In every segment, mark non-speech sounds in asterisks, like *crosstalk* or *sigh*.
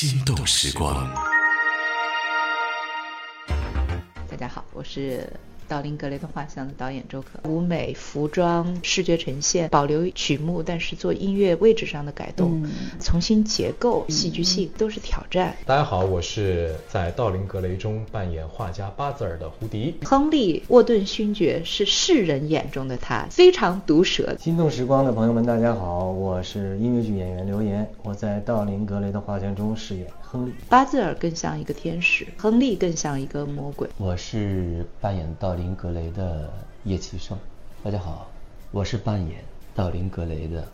心动时光。大家好，我是道林格雷的画像的导演周可。舞美、服装、视觉呈现，保留曲目，但是做音乐位置上的改动，重新结构、戏剧性都是挑战。大家好，我是在道林格雷中扮演画家巴泽尔的胡迪。亨利·沃顿勋爵是世人眼中的他，非常毒舌。心动时光的朋友们，大家好，我是音乐剧演员刘岩，我在道林格雷的画像中饰演亨利。巴兹尔更像一个天使，亨利更像一个魔鬼。我是扮演道林格雷的叶奇胜。大家好，我是扮演道林格雷的。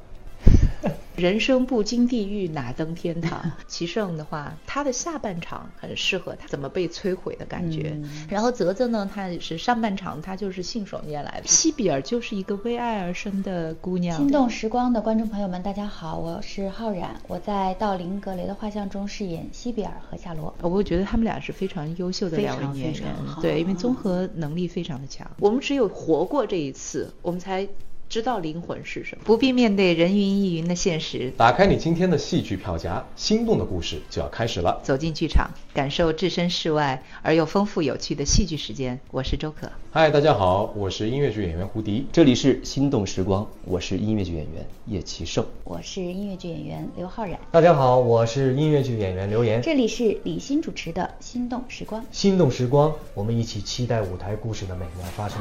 *laughs* 人生不经地狱哪登天堂？*laughs* 齐胜的话，他的下半场很适合他怎么被摧毁的感觉。然后泽泽呢，他也是上半场，他就是信手拈来的。西比尔就是一个为爱而生的姑娘。心动时光的观众朋友们，大家好，我是浩然，我在道林格雷的画像中饰演西比尔和夏罗。我觉得他们俩是非常优秀的两位演员，对，因为综合能力非常的强。我们只有活过这一次，我们才。知道灵魂是什么，不必面对人云亦云的现实。打开你今天的戏剧票夹，心动的故事就要开始了。走进剧场，感受置身事外而又丰富有趣的戏剧时间。我是周可。嗨，大家好，我是音乐剧演员胡迪。这里是心动时光，我是音乐剧演员叶奇胜。我是音乐剧演员刘昊然。大家好，我是音乐剧演员刘岩。这里是李欣主持的心动时光。心动时光，我们一起期待舞台故事的美妙发生。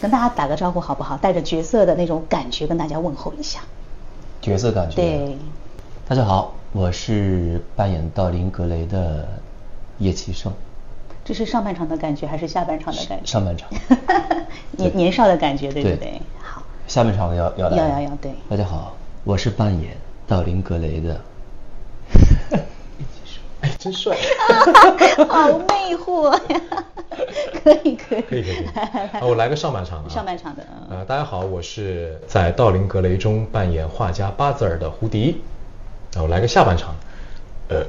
跟大家打个招呼好不好？带着角色的那种感觉跟大家问候一下。角色感觉。对。大家好，我是扮演道林格雷的叶奇胜。这是上半场的感觉还是下半场的感觉？上半场。*laughs* 年年少的感觉，对不对？好。下半场要要来。要要要，对。大家好，我是扮演道林格雷的。哎，真帅！*laughs* 好魅惑呀！*laughs* 可以可以可以可以。我来个上半场的。上半场的。呃，大家好，我是在道林格雷中扮演画家巴泽尔的胡迪。我来个下半场。呃，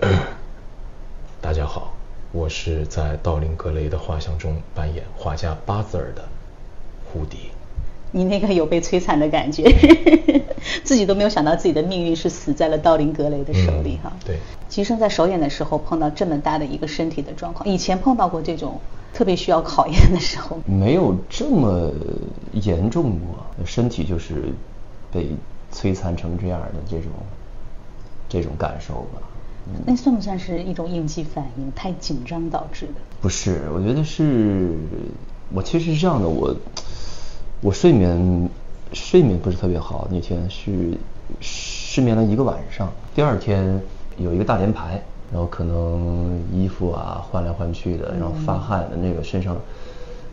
大家好，我是在道林格雷的画像中扮演画家巴泽尔的胡迪。你那个有被摧残的感觉，*laughs* 自己都没有想到自己的命运是死在了道林格雷的手里哈。对。其实，在首演的时候碰到这么大的一个身体的状况，以前碰到过这种特别需要考验的时候，没有这么严重过，身体就是被摧残成这样的这种这种感受吧。那算不算是一种应激反应？太紧张导致的？不是，我觉得是，我其实是这样的，我我睡眠睡眠不是特别好，那天是失眠了一个晚上，第二天。有一个大连排，然后可能衣服啊换来换去的，然后发汗的那个身上，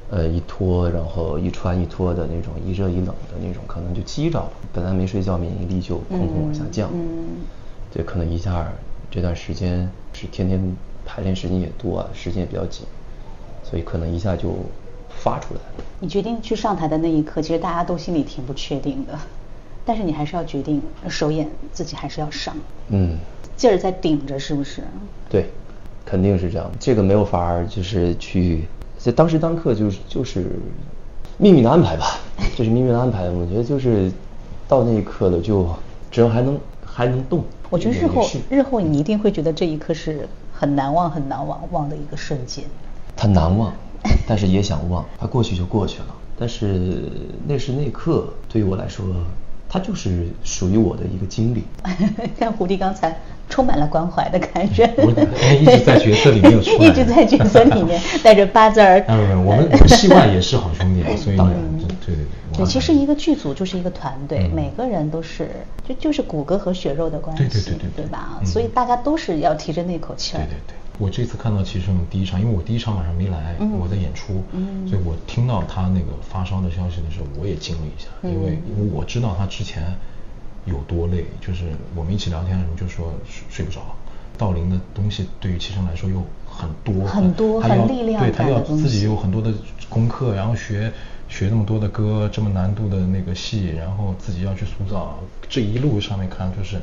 呃一脱，然后一穿一脱的那种一热一冷的那种，可能就积着了。本来没睡觉，免疫力就砰砰往下降。嗯，对，可能一下这段时间是天天排练时间也多，时间也比较紧，所以可能一下就发出来了。你决定去上台的那一刻，其实大家都心里挺不确定的，但是你还是要决定首演自己还是要上。嗯。劲儿在顶着，是不是？对，肯定是这样。这个没有法儿，就是去在当时当刻，就是就是命运的安排吧。*laughs* 这是命运的安排。我觉得就是到那一刻了，就只要还能还能动。我觉得日后日后你一定会觉得这一刻是很难忘、很难忘忘的一个瞬间。它难忘，但是也想忘。它过去就过去了。但是那时那刻对于我来说，它就是属于我的一个经历。*laughs* 看胡迪刚才。充满了关怀的感觉，我一直在角色里面有出来，*laughs* 一直在角色里面 *laughs* 带着八字儿。嗯，我们我们戏外也是好兄弟，所以对对对。对，其实一个剧组就是一个团队，每个人都是就就是骨骼和血肉的关系，对对对对，对吧？所以大家都是要提着那口气儿。对对对，我这次看到齐胜第一场，因为我第一场晚上没来，我在演出，所以我听到他那个发烧的消息的时候，我也惊了一下，因为因为我知道他之前。有多累？就是我们一起聊天的时候就说睡睡不着。道林的东西对于齐胜来说又很多，很多，很力量对他要自己有很多的功课，然后学学那么多的歌，这么难度的那个戏，然后自己要去塑造。这一路上面看就是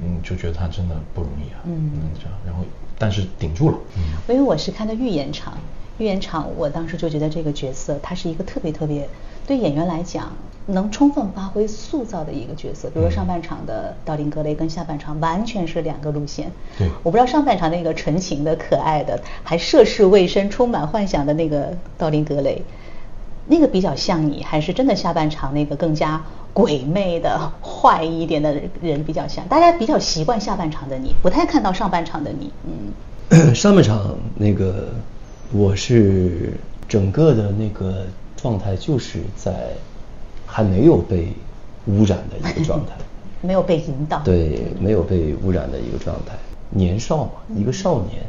嗯，就觉得他真的不容易啊，嗯，这样，然后但是顶住了。嗯，因为我是看的预演场，预演场我当时就觉得这个角色他是一个特别特别对演员来讲能充分发挥塑造的一个角色。比如说上半场的道林格雷跟下半场完全是两个路线。对，我不知道上半场那个纯情的、可爱的，还涉世未深、充满幻想的那个道林格雷，那个比较像你，还是真的下半场那个更加。鬼魅的坏一点的人比较像，大家比较习惯下半场的你，不太看到上半场的你。嗯，*clears throat* 上半场那个我是整个的那个状态就是在还没有被污染的一个状态，*laughs* 没有被引导。对，没有被污染的一个状态。年少嘛，一个少年，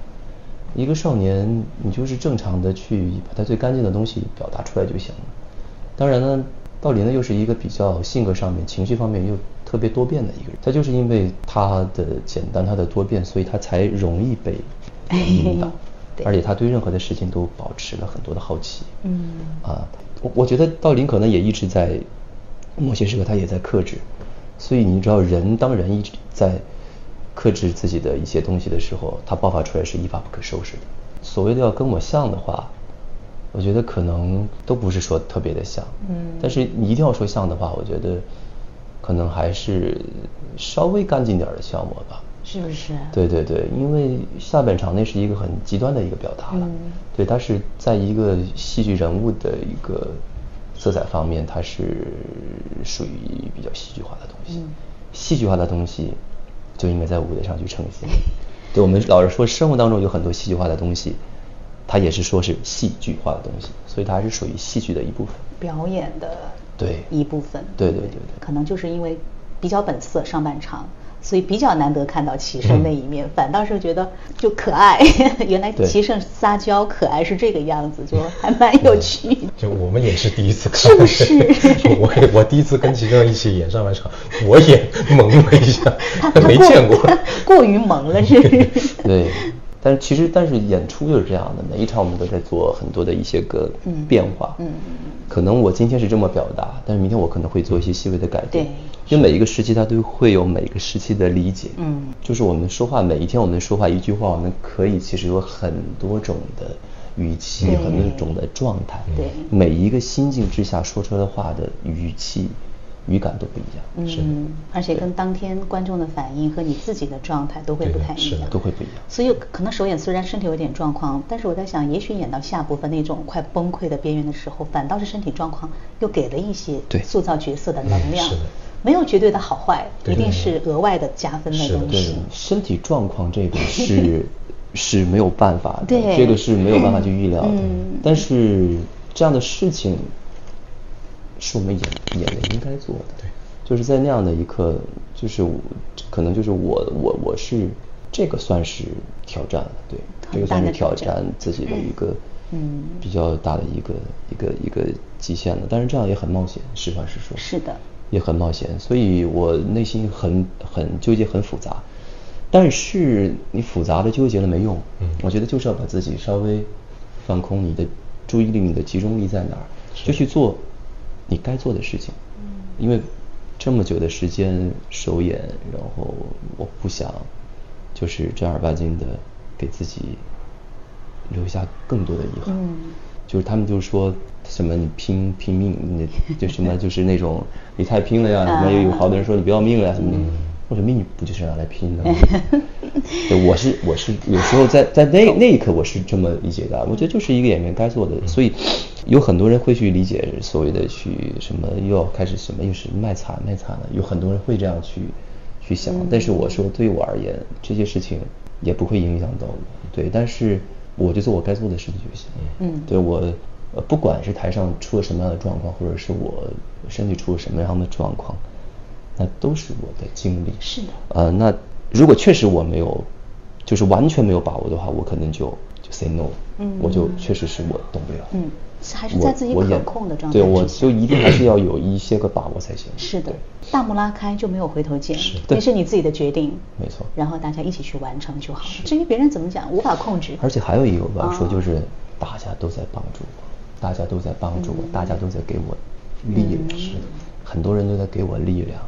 一个少年，你就是正常的去把他最干净的东西表达出来就行了。当然呢。道林呢，又是一个比较性格上面、情绪方面又特别多变的一个人。他就是因为他的简单、他的多变，所以他才容易被引导，而且他对任何的事情都保持了很多的好奇。嗯啊，我我觉得道林可能也一直在某些时刻，他也在克制。所以你知道，人当人一直在克制自己的一些东西的时候，他爆发出来是一发不可收拾的。所谓的要跟我像的话。我觉得可能都不是说特别的像，嗯，但是你一定要说像的话，我觉得可能还是稍微干净点的消磨吧，是不是？对对对，因为下半场那是一个很极端的一个表达了，对，它是在一个戏剧人物的一个色彩方面，它是属于比较戏剧化的东西，戏剧化的东西就应该在舞台上去呈现。对，我们老是说生活当中有很多戏剧化的东西。它也是说是戏剧化的东西，所以它还是属于戏剧的一部分，表演的对。一部分，对对对对，可能就是因为比较本色上半场，所以比较难得看到齐胜那一面，反倒是觉得就可爱，*laughs* 原来齐胜撒娇可爱是这个样子，*laughs* 就还蛮有趣。就我们也是第一次看，是不是？*laughs* 我我第一次跟齐胜一起演上半场，我也懵了一下，他没见过，过于萌了，是？对。但是其实，但是演出就是这样的，每一场我们都在做很多的一些个变化。嗯，可能我今天是这么表达，但是明天我可能会做一些细微的改变。对，因为每一个时期它都会有每一个时期的理解。嗯，就是我们说话，每一天我们说话一句话，我们可以其实有很多种的语气，很多种的状态。对，每一个心境之下说出来的话的语气。语感都不一样，是，而且跟当天观众的反应和你自己的状态都会不太一样，都会不一样。所以可能首演虽然身体有点状况，但是我在想，也许演到下部分那种快崩溃的边缘的时候，反倒是身体状况又给了一些塑造角色的能量。是没有绝对的好坏，一定是额外的加分的东西。身体状况这个是 *laughs* 是没有办法的，这个是没有办法去预料的。但是这样的事情。是我们演演员应该做的，对，就是在那样的一刻，就是可能就是我我我是这个算是挑战了，对，这个算是挑战自己的一个嗯。比较大的一个一个一个极限了，但是这样也很冒险，实话实说，是的，也很冒险，所以我内心很很纠结，很复杂，但是你复杂的纠结了没用，嗯，我觉得就是要把自己稍微放空，你的注意力，你的集中力在哪儿，就去做。你该做的事情，因为这么久的时间首演，然后我不想就是正儿八经的给自己留下更多的遗憾。就是他们就说什么你拼拼命，你就什么 *laughs* 就是那种你太拼了呀，什么有好多人说你不要命了呀什么的。我说命不就是拿来拼的吗？*laughs* 我是我是有时候在在那那一刻我是这么理解的，我觉得就是一个演员该做的，所以有很多人会去理解所谓的去什么又要开始什么又是卖惨卖惨了，有很多人会这样去去想，但是我说对我而言这些事情也不会影响到我，对，但是我就做我该做的事情就行，嗯，对我不管是台上出了什么样的状况，或者是我身体出了什么样的状况。那都是我的经历，是的。呃，那如果确实我没有，就是完全没有把握的话，我可能就就 say no，嗯，我就确实是我动不了，嗯，还是在自己可控的状态对，我就一定还是要有一些个把握才行。是的，大幕拉开就没有回头箭，是，那是你自己的决定，没错。然后大家一起去完成就好。至于别人怎么讲，无法控制。而且还有一个我要说，就是大家都在帮助我，大家都在帮助我，大家都在给我力量，是的，很多人都在给我力量。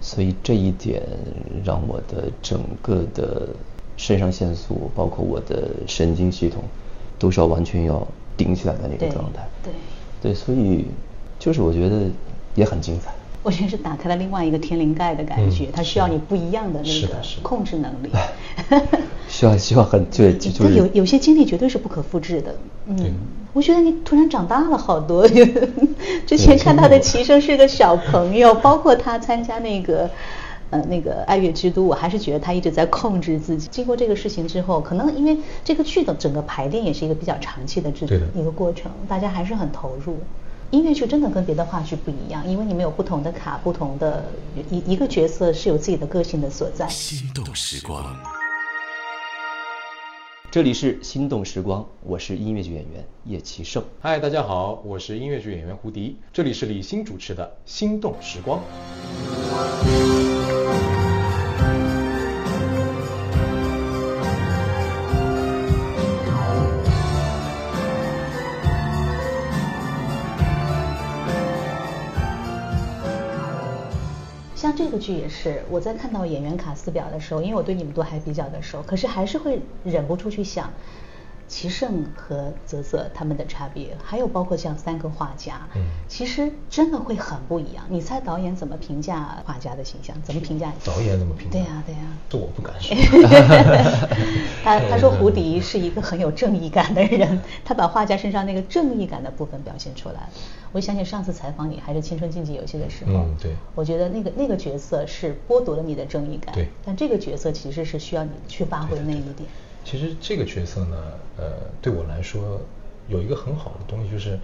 所以这一点让我的整个的肾上腺素，包括我的神经系统，都是要完全要顶起来的那个状态。对。对，所以就是我觉得也很精彩。我觉得是打开了另外一个天灵盖的感觉，它需要你不一样的那个控制能力。*laughs* 需要需要很对，*laughs* 就是有有些经历绝对是不可复制的。嗯，我觉得你突然长大了好多。*laughs* 之前看他的齐声是个小朋友，包括他参加那个呃那个爱乐之都，我还是觉得他一直在控制自己。经过这个事情之后，可能因为这个剧的整个排练也是一个比较长期的制作一个过程，大家还是很投入。音乐剧真的跟别的话剧不一样，因为你们有不同的卡，不同的一一个角色是有自己的个性的所在。心动时光，这里是心动时光，我是音乐剧演员叶奇胜。嗨，大家好，我是音乐剧演员胡迪，这里是李欣主持的心动时光。这个剧也是，我在看到演员卡斯表的时候，因为我对你们都还比较的熟，可是还是会忍不住去想。齐胜和泽泽他们的差别，还有包括像三个画家，嗯，其实真的会很不一样。你猜导演怎么评价画家的形象？怎么评价？导演怎么评价？对呀，对呀。这我不敢说。*laughs* 他他说胡迪是一个很有正义感的人，他把画家身上那个正义感的部分表现出来了。我想起上次采访你还是《青春竞技游戏》的时候，嗯，对。我觉得那个那个角色是剥夺了你的正义感，对。但这个角色其实是需要你去发挥那一点。其实这个角色呢，呃，对我来说有一个很好的东西，就是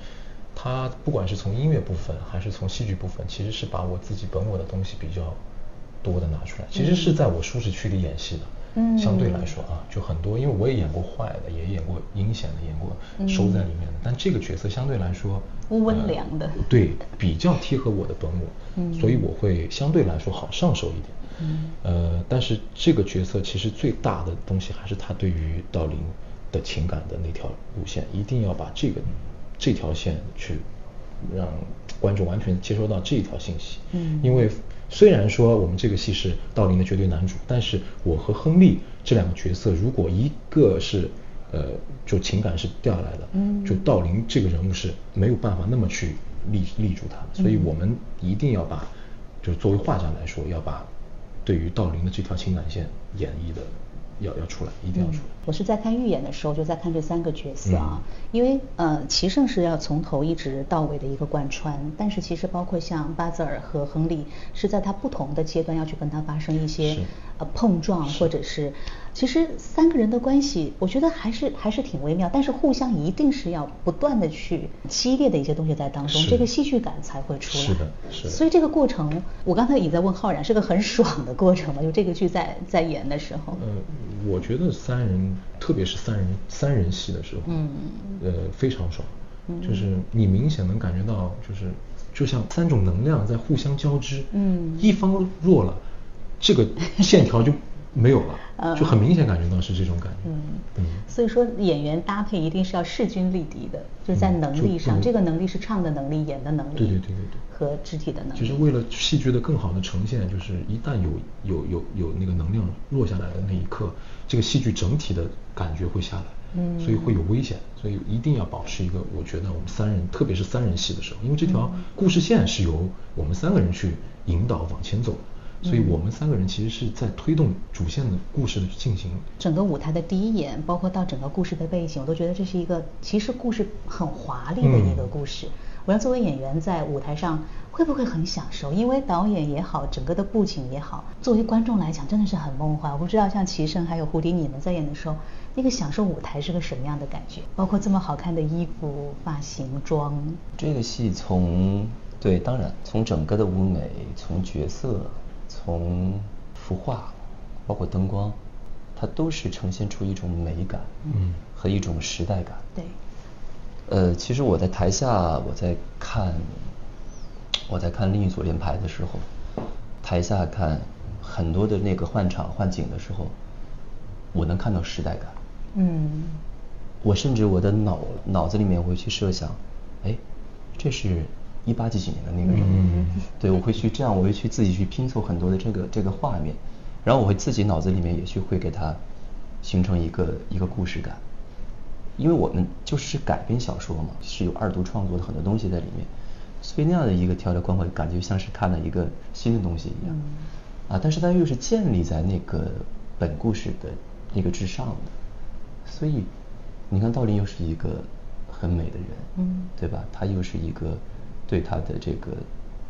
他不管是从音乐部分还是从戏剧部分，其实是把我自己本我的东西比较多的拿出来。其实是在我舒适区里演戏的，嗯，相对来说啊，就很多，因为我也演过坏的，也演过阴险的，演过收在里面的。但这个角色相对来说温良的，对，比较贴合我的本我，所以我会相对来说好上手一点。嗯，呃，但是这个角色其实最大的东西还是他对于道林的情感的那条路线，一定要把这个这条线去让观众完全接收到这一条信息。嗯，因为虽然说我们这个戏是道林的绝对男主，但是我和亨利这两个角色，如果一个是呃就情感是掉下来的，嗯，就道林这个人物是没有办法那么去立立住他的，所以我们一定要把，就作为画家来说，要把。对于道林的这条情感线演绎的，要要出来，一定要出来。我是在看预演的时候就在看这三个角色啊，因为呃，齐胜是要从头一直到尾的一个贯穿，但是其实包括像巴泽尔和亨利是在他不同的阶段要去跟他发生一些呃碰撞，或者是。其实三个人的关系，我觉得还是还是挺微妙，但是互相一定是要不断的去激烈的一些东西在当中，这个戏剧感才会出来。是的，是的。所以这个过程，我刚才也在问浩然，是个很爽的过程嘛？就这个剧在 *laughs* 在演的时候。呃，我觉得三人，特别是三人三人戏的时候，嗯，呃，非常爽，就是你明显能感觉到，就是就像三种能量在互相交织，嗯，一方弱了，这个线条就。没有了，就很明显感觉到是这种感觉。嗯。嗯，所以说演员搭配一定是要势均力敌的，就是在能力上，这个能力是唱的能力、演的能力，对。对对对对，和肢体的能力。就是为了戏剧的更好的呈现，就是一旦有有有有那个能量落下来的那一刻，这个戏剧整体的感觉会下来，嗯，所以会有危险，所以一定要保持一个，我觉得我们三人，特别是三人戏的时候，因为这条故事线是由我们三个人去引导往前走。所以我们三个人其实是在推动主线的故事的进行。整个舞台的第一眼，包括到整个故事的背景，我都觉得这是一个其实故事很华丽的一个故事。我要作为演员在舞台上会不会很享受？因为导演也好，整个的布景也好，作为观众来讲真的是很梦幻。我不知道像齐声还有胡迪你们在演的时候，那个享受舞台是个什么样的感觉？包括这么好看的衣服、发型、妆。这个戏从对，当然从整个的舞美，从角色。从幅画，包括灯光，它都是呈现出一种美感，嗯，和一种时代感。对。呃，其实我在台下，我在看，我在看另一组连排的时候，台下看很多的那个换场换景的时候，我能看到时代感。嗯。我甚至我的脑脑子里面会去设想，哎，这是一八几几年的那个人。嗯对，我会去这样，我会去自己去拼凑很多的这个这个画面，然后我会自己脑子里面也去会给他形成一个一个故事感，因为我们就是改编小说嘛，是有二度创作的很多东西在里面，所以那样的一个条条框框，感觉像是看了一个新的东西一样。啊，但是它又是建立在那个本故事的那个之上的，所以你看道林又是一个很美的人，嗯，对吧？他又是一个对他的这个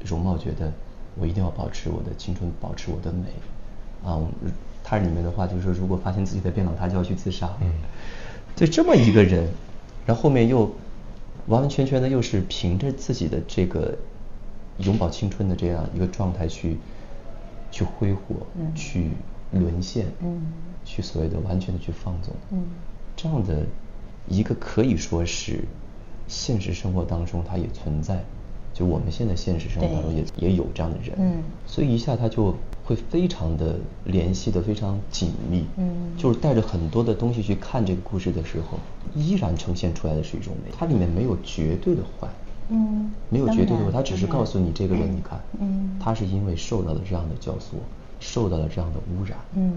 容貌觉得我一定要保持我的青春，保持我的美，啊，他里面的话就是说，如果发现自己在变老，他就要去自杀，嗯，对这么一个人，然后后面又完完全全的又是凭着自己的这个永葆青春的这样一个状态去去挥霍，嗯，去沦陷，嗯，去所谓的完全的去放纵，嗯，这样的一个可以说是现实生活当中它也存在，就我们现在现实生活当中也也有这样的人，嗯，所以一下他就会非常的联系的非常紧密，嗯，就是带着很多的东西去看这个故事的时候，依然呈现出来的是一种美，它里面没有绝对的坏，嗯，没有绝对的坏，它只是告诉你这个人，你看，嗯，他是因为受到了这样的教唆，受到了这样的污染，嗯，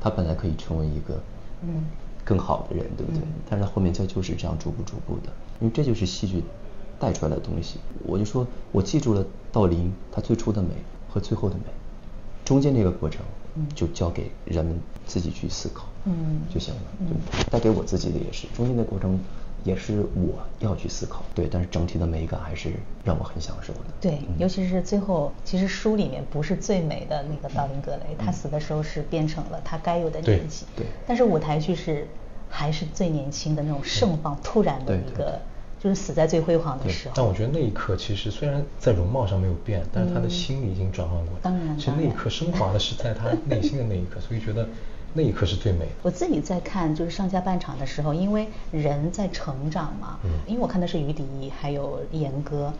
他本来可以成为一个，嗯。更好的人，对不对？但是他后面就就是这样逐步逐步的，因为这就是戏剧带出来的东西。我就说我记住了道林他最初的美和最后的美，中间这个过程就交给人们自己去思考，嗯，就行了。就带给我自己的也是中间的过程，也是我要去思考。对，但是整体的美感还是让我很享受的。对，尤其是最后，其实书里面不是最美的那个道林格雷，他死的时候是变成了他该有的年纪。对，但是舞台剧是。还是最年轻的那种盛放，突然的一个，就是死在最辉煌的时候。但我觉得那一刻，其实虽然在容貌上没有变，但是他的心已经转换过来。当然，其实那一刻升华的是在他内心的那一刻，*laughs* 所以觉得那一刻是最美的。我自己在看就是上下半场的时候，因为人在成长嘛，嗯，因为我看的是于迪，还有严歌，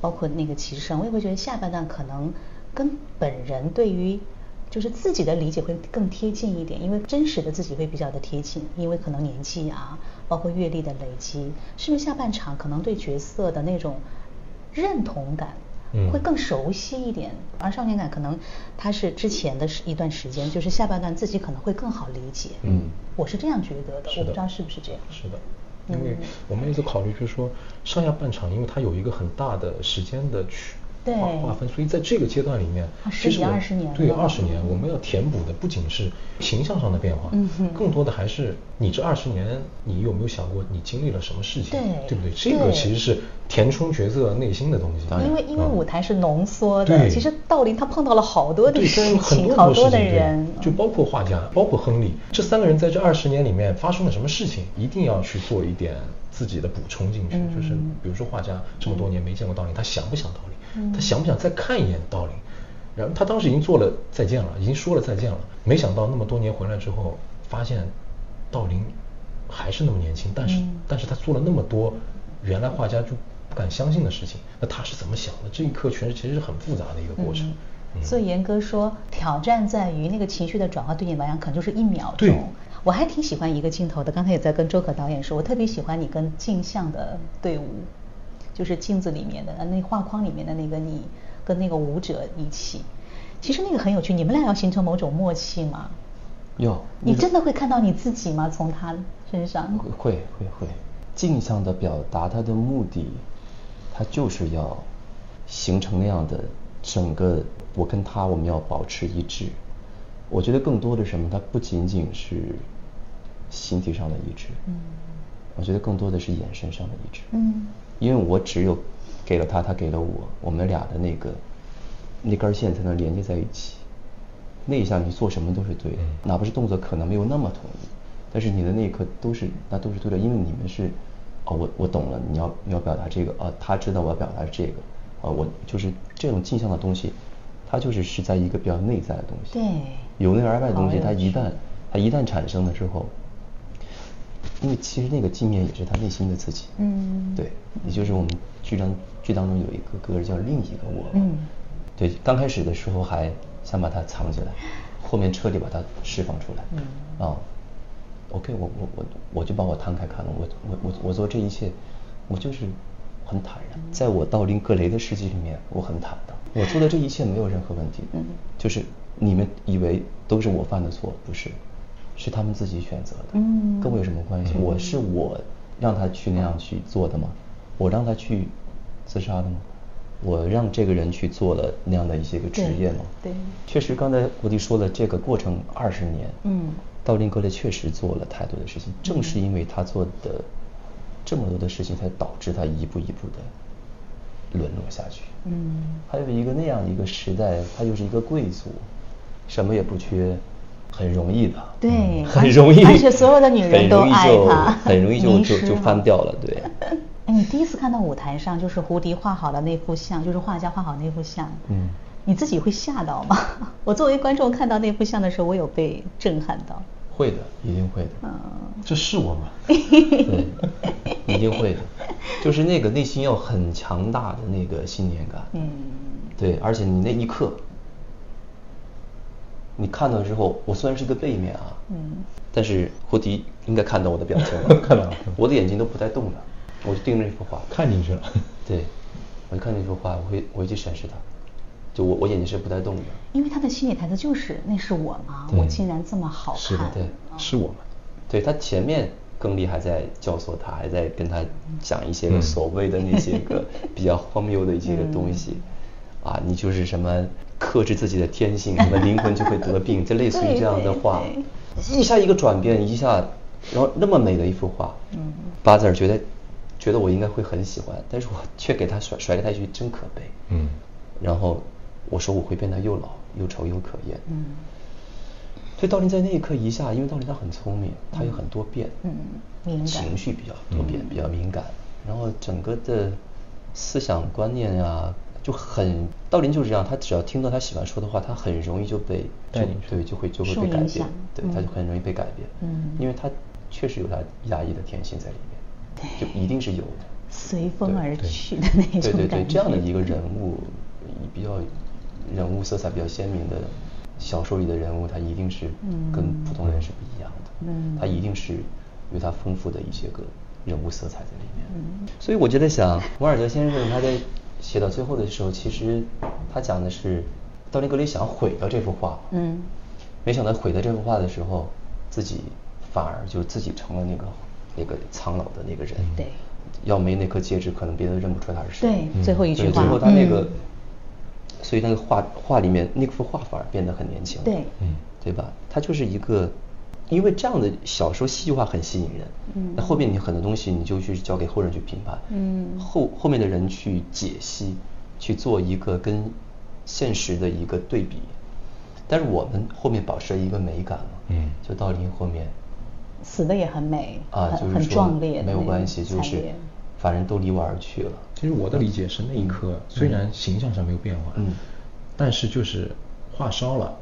包括那个齐胜，我也会觉得下半段可能跟本人对于。就是自己的理解会更贴近一点，因为真实的自己会比较的贴近，因为可能年纪啊，包括阅历的累积，是不是下半场可能对角色的那种认同感会更熟悉一点，而少年感可能他是之前的一段时间，就是下半段自己可能会更好理解。嗯，我是这样觉得的，我不知道是不是这样。是的，因为我们一直考虑就是说上下半场，因为它有一个很大的时间的区。划划分，所以在这个阶段里面，十几二十年，对二十年，我们要填补的不仅是形象上的变化，嗯更多的还是你这二十年，你有没有想过你经历了什么事情，对，对不对？这个其实是填充角色内心的东西。因为因为舞台是浓缩的，其实道林他碰到了好多的事情，好多的人，就包括画家，包括亨利，这三个人在这二十年里面发生了什么事情，一定要去做一点自己的补充进去。就是比如说画家这么多年没见过道林，他想不想道林？他想不想再看一眼道林？然后他当时已经做了再见了，已经说了再见了。没想到那么多年回来之后，发现道林还是那么年轻。但是，但是他做了那么多原来画家就不敢相信的事情。那他是怎么想的？这一刻全是其实是很复杂的一个过程。所以严哥说，挑战在于那个情绪的转化，对你来讲可能就是一秒钟。我还挺喜欢一个镜头的，刚才也在跟周可导演说，我特别喜欢你跟镜像的队伍。就是镜子里面的那画框里面的那个你跟那个舞者一起，其实那个很有趣，你们俩要形成某种默契吗？有。你真的会看到你自己吗？从他身上？会会会。镜像的表达，它的目的，它就是要形成那样的整个我跟他我们要保持一致。我觉得更多的什么，它不仅仅是形体上的一致。嗯。我觉得更多的是眼神上的一致。嗯。因为我只有给了他，他给了我，我们俩的那个那根线才能连接在一起。那一下你做什么都是对的，哪怕是动作可能没有那么统一，但是你的那一刻都是那都是对的，因为你们是哦，我我懂了，你要你要表达这个啊，他知道我要表达这个啊，我就是这种镜像的东西，它就是是在一个比较内在的东西。对。由内而外的东西，它一旦它一旦产生了之后。因为其实那个镜面也是他内心的自己，嗯，对，也就是我们剧当剧当中有一个歌叫另一个我，嗯，对，刚开始的时候还想把它藏起来，后面彻底把它释放出来，嗯，啊，OK，我我我我就把我摊开看了，我我我我做这一切，我就是很坦然。在我道林格雷的世界里面，我很坦荡，我做的这一切没有任何问题。嗯，就是你们以为都是我犯的错，不是，是他们自己选择的。嗯，跟我有什么关系？我是我让他去那样去做的吗？我让他去自杀的吗？我让这个人去做了那样的一些个职业吗？对，确实，刚才胡迪说了，这个过程二十年，嗯，道林格雷确实做了太多的事情，正是因为他做的这么多的事情，才导致他一步一步的沦落下去。嗯，还有一个那样一个时代，他又是一个贵族，什么也不缺，很容易的，对，很容易，而且所有的女人都爱他，很容易就就就翻掉了，对。*laughs* 哎，你第一次看到舞台上就是胡迪画好的那幅像，就是画家画好那幅像，嗯，你自己会吓到吗？*laughs* 我作为观众看到那幅像的时候，我有被震撼到。会的，一定会的。嗯，这是我吗？*laughs* 对，一定会的。就是那个内心要很强大的那个信念感。嗯。对，而且你那一刻，你看到之后，我虽然是个背面啊，嗯，但是胡迪应该看到我的表情了，*laughs* 看到了，我的眼睛都不带动的。我就盯着那幅画，看进去了。对，我就看那幅画，我会我会去审视它。就我我眼睛是不带动的。因为他的心理台词就是那是我吗？我竟然这么好看。是的，对，是我们。对他前面更厉害在教唆他，还在跟他讲一些个所谓的那些个 *laughs* 比较荒谬的一些个东西。啊，你就是什么克制自己的天性，你的 *laughs* 灵魂就会得病，就类似于这样的话。一下一个转变，一下，然后那么美的一幅画，嗯，巴泽尔觉得。觉得我应该会很喜欢，但是我却给他甩甩给他一句真可悲。嗯，然后我说我会变得又老又丑又可厌。嗯，所以道林在那一刻一下，因为道林他很聪明，他有很多变。嗯，敏感。情绪比较多变，比较敏感，然后整个的思想观念呀就很道林就是这样，他只要听到他喜欢说的话，他很容易就被带进去，对，就会就会被改变，对，他就很容易被改变。嗯，因为他确实有他压抑的天性在里面。就一定是有的，随风而去的那种对对对，这样的一个人物，比较人物色彩比较鲜明的小说里的人物，他一定是跟普通人是不一样的。嗯，他一定是有他丰富的一些个人物色彩在里面。嗯，所以我就在想，王尔德先生他在写到最后的时候，其实他讲的是道林格雷想毁掉这幅画。嗯，没想到毁掉这幅画的时候，自己反而就自己成了那个。那个苍老的那个人，对，要没那颗戒指，可能别人认不出来他是谁。对，最后一句话，最后他那个，所以那个画画里面那幅画反而变得很年轻。对，嗯，对吧？他就是一个，因为这样的小说戏剧化很吸引人。嗯，那后面你很多东西你就去交给后人去评判。嗯，后后面的人去解析，去做一个跟现实的一个对比。但是我们后面保持了一个美感嘛。嗯，就到临后面。死的也很美啊，就是很壮烈，没有关系，就是反正都离我而去了。其实我的理解是，那一刻虽然形象上没有变化，嗯，但是就是画烧了，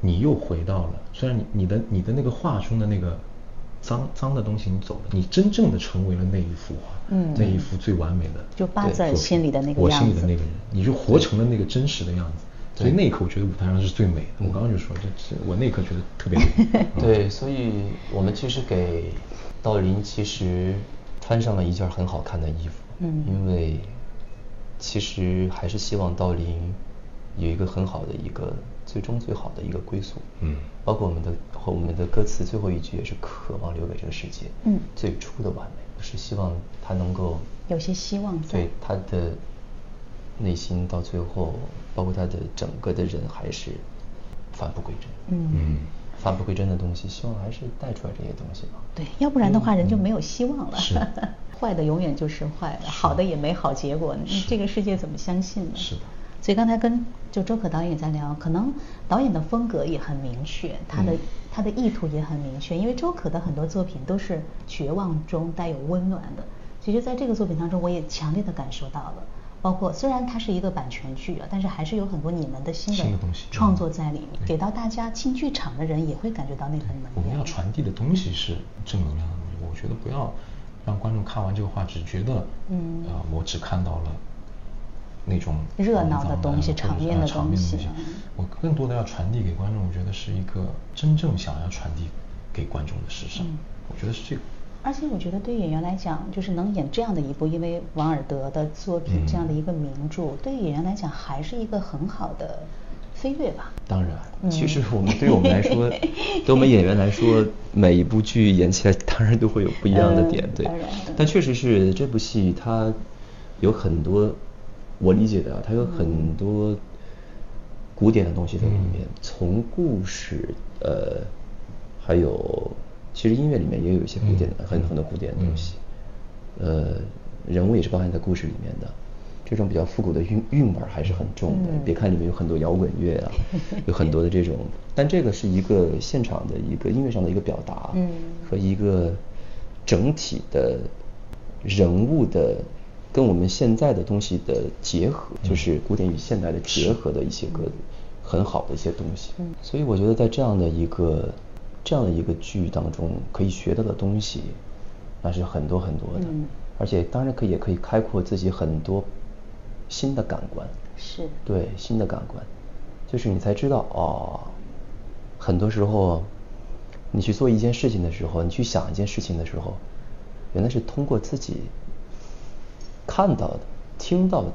你又回到了，虽然你你的你的那个画中的那个脏脏的东西你走了，你真正的成为了那一幅画，嗯，那一幅最完美的，就巴泽尔心里的那个我心里的那个人，你就活成了那个真实的样子。所以那一刻我觉得舞台上是最美的。我刚刚就说，这我那一刻觉得特别美。*laughs* 对，所以我们其实给道林其实穿上了一件很好看的衣服，嗯，因为其实还是希望道林有一个很好的一个最终最好的一个归宿，嗯，包括我们的和我们的歌词最后一句也是渴望留给这个世界，嗯，最初的完美，是希望他能够有些希望在，对他的。内心到最后，包括他的整个的人还是返璞归真。嗯，返璞归真的东西，希望还是带出来这些东西吧。对，要不然的话，人就没有希望了。是，*laughs* 坏的永远就是坏的，好的也没好结果。这个世界怎么相信呢？是的。所以刚才跟就周可导演在聊，可能导演的风格也很明确，他的他的意图也很明确。因为周可的很多作品都是绝望中带有温暖的。其实，在这个作品当中，我也强烈的感受到了。包括虽然它是一个版权剧啊，但是还是有很多你们的新的创作在里面，给到大家进剧场的人也会感觉到那份能量。我们要传递的东西是正能量的东西，我觉得不要让观众看完这个话只觉得，嗯，呃，我只看到了那种热闹的东西、场面的东西。我更多的要传递给观众，我觉得是一个真正想要传递给观众的时尚。嗯。我觉得是这个。而且我觉得对演员来讲，就是能演这样的一部，因为王尔德的作品这样的一个名著，对演员来讲还是一个很好的飞跃吧。当然，其实我们对于我们来说，*laughs* 对我们演员来说，每一部剧演起来当然都会有不一样的点，对。但确实是这部戏它有很多我理解的，它有很多古典的东西在里面，从故事呃，还有。其实音乐里面也有一些古典的，很很多古典的东西，呃，人物也是包含在故事里面的，这种比较复古的韵韵味还是很重的。别看里面有很多摇滚乐啊，*laughs* 有很多的这种，但这个是一个现场的一个音乐上的一个表达，和一个整体的人物的跟我们现在的东西的结合，就是古典与现代的结合的一些个很好的一些东西。所以我觉得在这样的一个。这样的一个剧当中可以学到的东西，那是很多很多的，而且当然可以也可以开阔自己很多新的感官，是对新的感官，就是你才知道哦，很多时候你去做一件事情的时候，你去想一件事情的时候，原来是通过自己看到的、听到的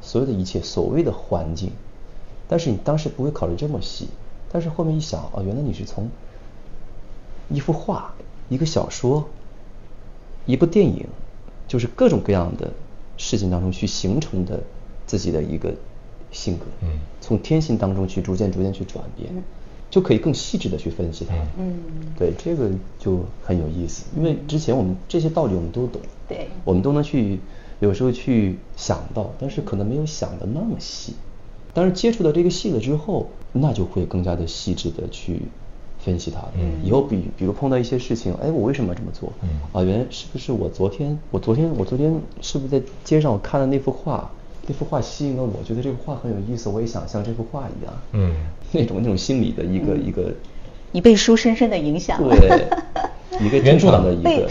所有的一切所谓的环境，但是你当时不会考虑这么细，但是后面一想哦，原来你是从一幅画，一个小说，一部电影，就是各种各样的事情当中去形成的自己的一个性格，嗯，从天性当中去逐渐逐渐去转变，就可以更细致的去分析它，嗯，对，这个就很有意思，因为之前我们这些道理我们都懂，对，我们都能去有时候去想到，但是可能没有想的那么细，但是接触到这个细了之后，那就会更加的细致的去。分析它，以后比比如碰到一些事情，哎，我为什么要这么做？啊，原来是不是我昨天，我昨天，我昨天是不是在街上我看了那幅画，那幅画吸引了我，觉得这幅画很有意思，我也想像这幅画一样。嗯，那种那种心理的一个一个，你被书深深的影响了。对，一个 *laughs* 原著的一个。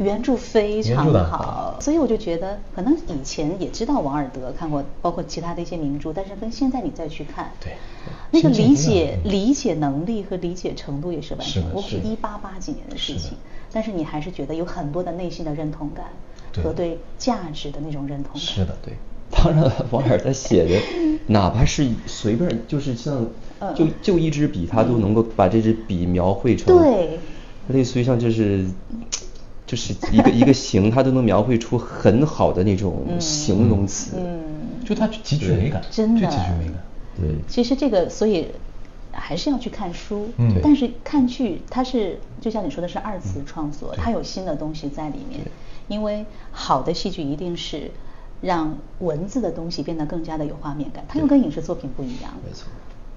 原著非常好，所以我就觉得，可能以前也知道王尔德，看过包括其他的一些名著，但是跟现在你再去看，对，那个理解理解能力和理解程度也是完全，我是一八八几年的事情，但是你还是觉得有很多的内心的认同感和对。价值的那种认同感。是的，对。*laughs* 当然，王尔德写的，*laughs* 哪怕是随便，就是像就就一支笔，他都能够把这支笔描绘成，对，类似于像就是。就是一个一个形，它都能描绘出很好的那种形容词，嗯，就它极具美感，真的极具美感。对，其实这个所以还是要去看书，嗯，但是看剧它是就像你说的是二次创作，它有新的东西在里面，因为好的戏剧一定是让文字的东西变得更加的有画面感，它又跟影视作品不一样，没错。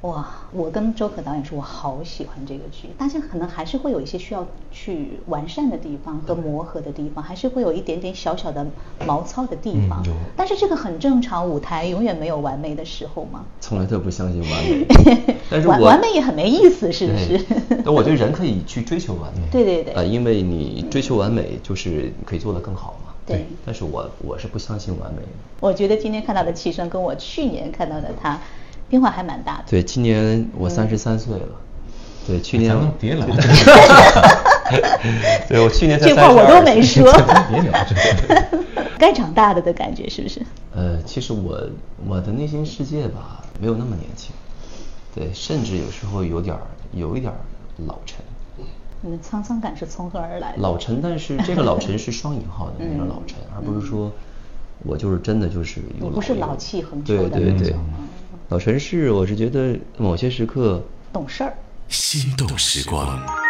哇，我跟周可导演说，我好喜欢这个剧。大家可能还是会有一些需要去完善的地方和磨合的地方，还是会有一点点小小的毛糙的地方。但是这个很正常，舞台永远没有完美的时候嘛。从来都不相信完美，*laughs* 但是完完美也很没意思，是不是？*laughs* 那我觉得人可以去追求完美。对对对。呃，因为你追求完美，就是可以做得更好嘛。对。但是我我是不相信完美的。我觉得今天看到的齐声，跟我去年看到的他。变化还蛮大的。对，今年我三十三岁了。对，去年。别聊。*laughs* 对，我去年才这话我都没说。*laughs* 别聊这 *laughs* 该长大了的感觉是不是？呃，其实我我的内心世界吧，没有那么年轻。对，甚至有时候有点儿，有一点儿老成。你的沧桑感是从何而来？老成，但是这个老成是双引号的那种老成，而不是说我就是真的就是有。不是老气横秋的对对对。老陈是，我是觉得某些时刻懂事儿。心动时光。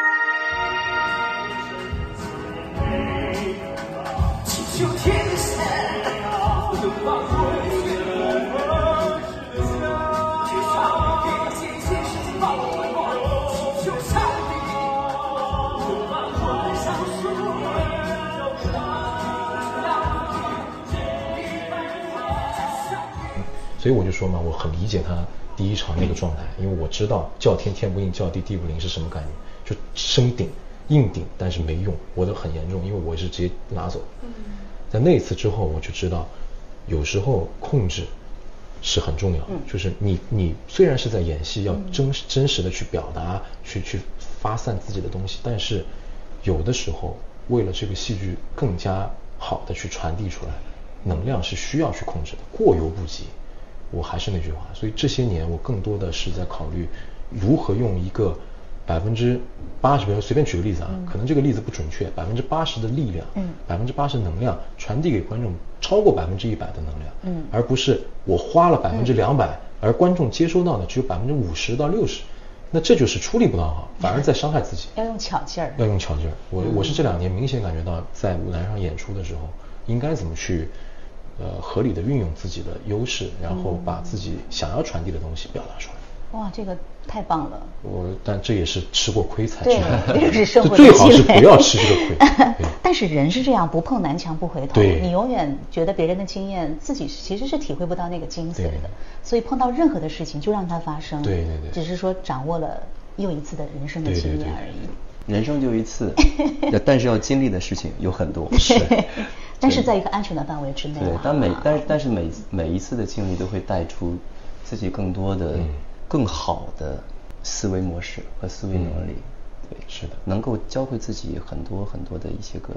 所以我就说嘛，我很理解他第一场那个状态，因为我知道叫天天不应，叫地地不灵是什么概念，就生顶硬顶，但是没用，我的很严重，因为我是直接拿走。在那次之后，我就知道，有时候控制是很重要，就是你你虽然是在演戏，要真真实的去表达，去去发散自己的东西，但是有的时候为了这个戏剧更加好的去传递出来，能量是需要去控制的，过犹不及。我还是那句话，所以这些年我更多的是在考虑如何用一个百分之八十，比如随便举个例子啊，可能这个例子不准确，百分之八十的力量，嗯，百分之八十能量传递给观众超过百分之一百的能量，嗯，而不是我花了百分之两百，而观众接收到的只有百分之五十到六十，那这就是出力不讨好，反而在伤害自己。*laughs* 要用巧劲儿。要用巧劲儿。我我是这两年明显感觉到，在舞台上演出的时候，应该怎么去。呃，合理的运用自己的优势，然后把自己想要传递的东西表达出来。哇，这个太棒了！我但这也是吃过亏才对，*laughs* 这是生活最好是不要吃这个亏。*laughs* 但是人是这样，不碰南墙不回头。对，你永远觉得别人的经验，自己其实是体会不到那个精髓的。所以碰到任何的事情就让它发生。对对对。只是说掌握了又一次的人生的经验而已。人生就一次，*laughs* 但是要经历的事情有很多。是。但是在一个安全的范围之内。对，但每但但是每每一次的经历都会带出自己更多的、更好的思维模式和思维能力。对，是的，能够教会自己很多很多的一些个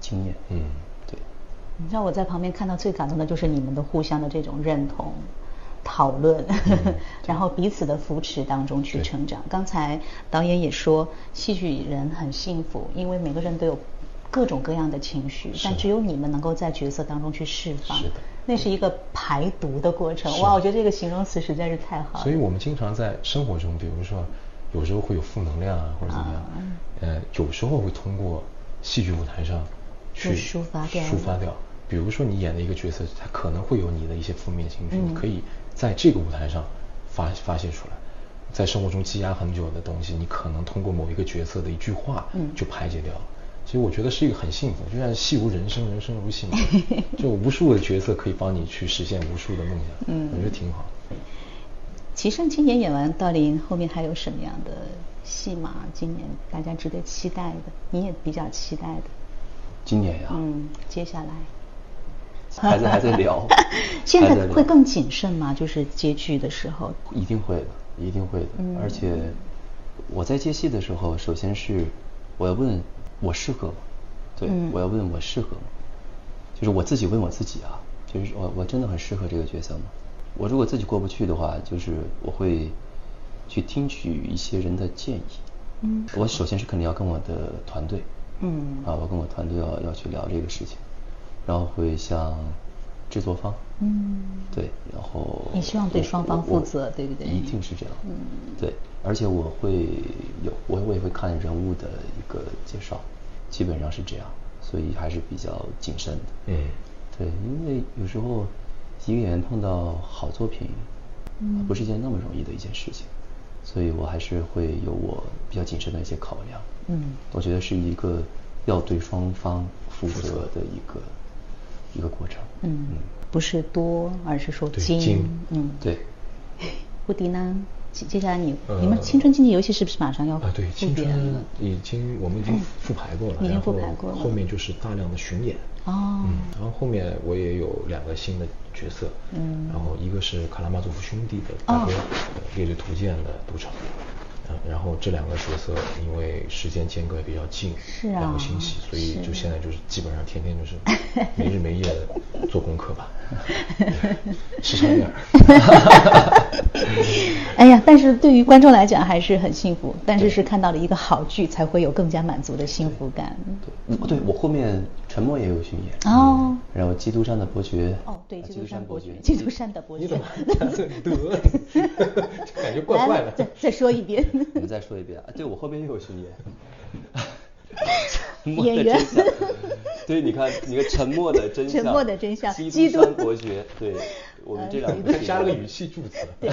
经验。嗯，对。你知道我在旁边看到最感动的就是你们的互相的这种认同、讨论，*laughs* 然后彼此的扶持当中去成长。刚才导演也说，戏剧人很幸福，因为每个人都有。各种各样的情绪，但只有你们能够在角色当中去释放。是的，那是一个排毒的过程。哇，我觉得这个形容词实在是太好了。所以我们经常在生活中，比如说有时候会有负能量啊，或者怎么样，呃，有时候会通过戏剧舞台上去抒发掉。抒发掉。比如说你演的一个角色，他可能会有你的一些负面情绪，你可以在这个舞台上发发泄出来。在生活中积压很久的东西，你可能通过某一个角色的一句话，就排解掉了。其实我觉得是一个很幸福，就像戏如人生，人生如戏嘛，*laughs* 就无数的角色可以帮你去实现无数的梦想，嗯，我觉得挺好。齐胜今年演完《道林》，后面还有什么样的戏码？今年大家值得期待的，你也比较期待的。今年呀，嗯，接下来还在还在聊，*laughs* 现在会更谨慎吗？就是接剧的时候，一定会的，一定会的。而且我在接戏的时候，首先是我要问。我适合吗？对，我要问我适合吗？就是我自己问我自己啊，就是我我真的很适合这个角色吗？我如果自己过不去的话，就是我会去听取一些人的建议。嗯，我首先是肯定要跟我的团队，嗯，啊，我跟我团队要要去聊这个事情，然后会向制作方，嗯，对，然后你希望对双方负责，对不对？一定是这样，嗯，对。而且我会有我我也会看人物的一个介绍，基本上是这样，所以还是比较谨慎的。嗯，对，因为有时候一个演员碰到好作品，嗯，不是一件那么容易的一件事情，所以我还是会有我比较谨慎的一些考量。嗯，我觉得是一个要对双方负责的一个一个过程。嗯，不是多，而是说精。嗯，对。布迪呢？接接下来你你们青春竞技游戏是不是马上要啊？对，青春已经我们已经复排过了，已经复排过了。后面就是大量的巡演哦，嗯，然后后面我也有两个新的角色，嗯，然后一个是卡拉马佐夫兄弟的大哥，列队图鉴的赌场。然后这两个角色因为时间间隔也比较近，是啊，两个星期，所以就现在就是基本上天天就是 *laughs* 没日没夜的做功课吧，*laughs* 吃长点 *laughs* 哎呀，但是对于观众来讲还是很幸福，但是是看到了一个好剧才会有更加满足的幸福感。对，对我后面沉默也有巡演哦，然后基督山的伯爵哦，对，基督山伯爵，基督山的伯爵，你怎么得？*laughs* 感觉怪怪的。再再说一遍。你再说一遍啊！对我后面又有巡演。*laughs* 演员。对，你看，你看，沉默的真相。沉默的真相。基督山伯爵，对，我们这两个加了个语气助词。对。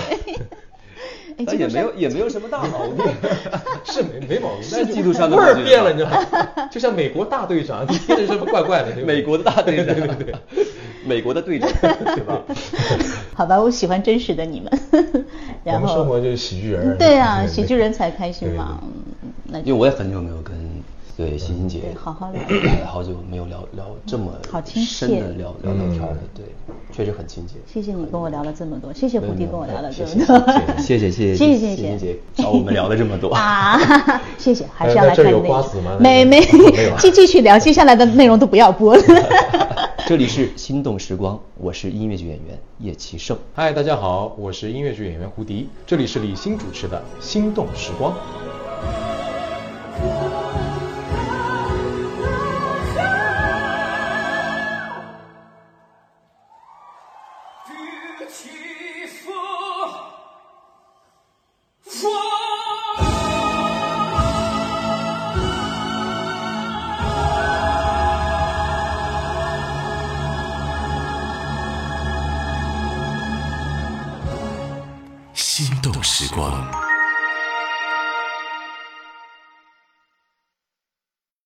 但也没有也没有什么大毛病，*laughs* 是没没毛病，是基督山的味儿变了，你知道吗？就像美国大队长，你听着是不是怪怪的？美国的大队长，对对对，美国的队长，*laughs* 对吧？*laughs* 好吧，我喜欢真实的你们。然后生活就是喜剧人。对啊，喜剧人才开心嘛。那因为我也很久没有跟对，欣欣姐，对好好聊 *clears throat* 好久没有聊聊这么好亲深切的聊聊聊天了，对，确实很亲切。谢谢你跟我聊了这么多，谢谢胡迪跟我聊了这谢谢么多，谢谢谢谢谢谢谢欣欣姐找我们聊了这么多啊，*laughs* 谢谢，还是要来看那个瓜子吗没没 *laughs* 继继续聊，接下来的内容都不要播了。*laughs* 这里是心动时光，我是音乐剧演员叶奇胜。嗨，大家好，我是音乐剧演员胡迪，这里是李欣主持的《心动时光》。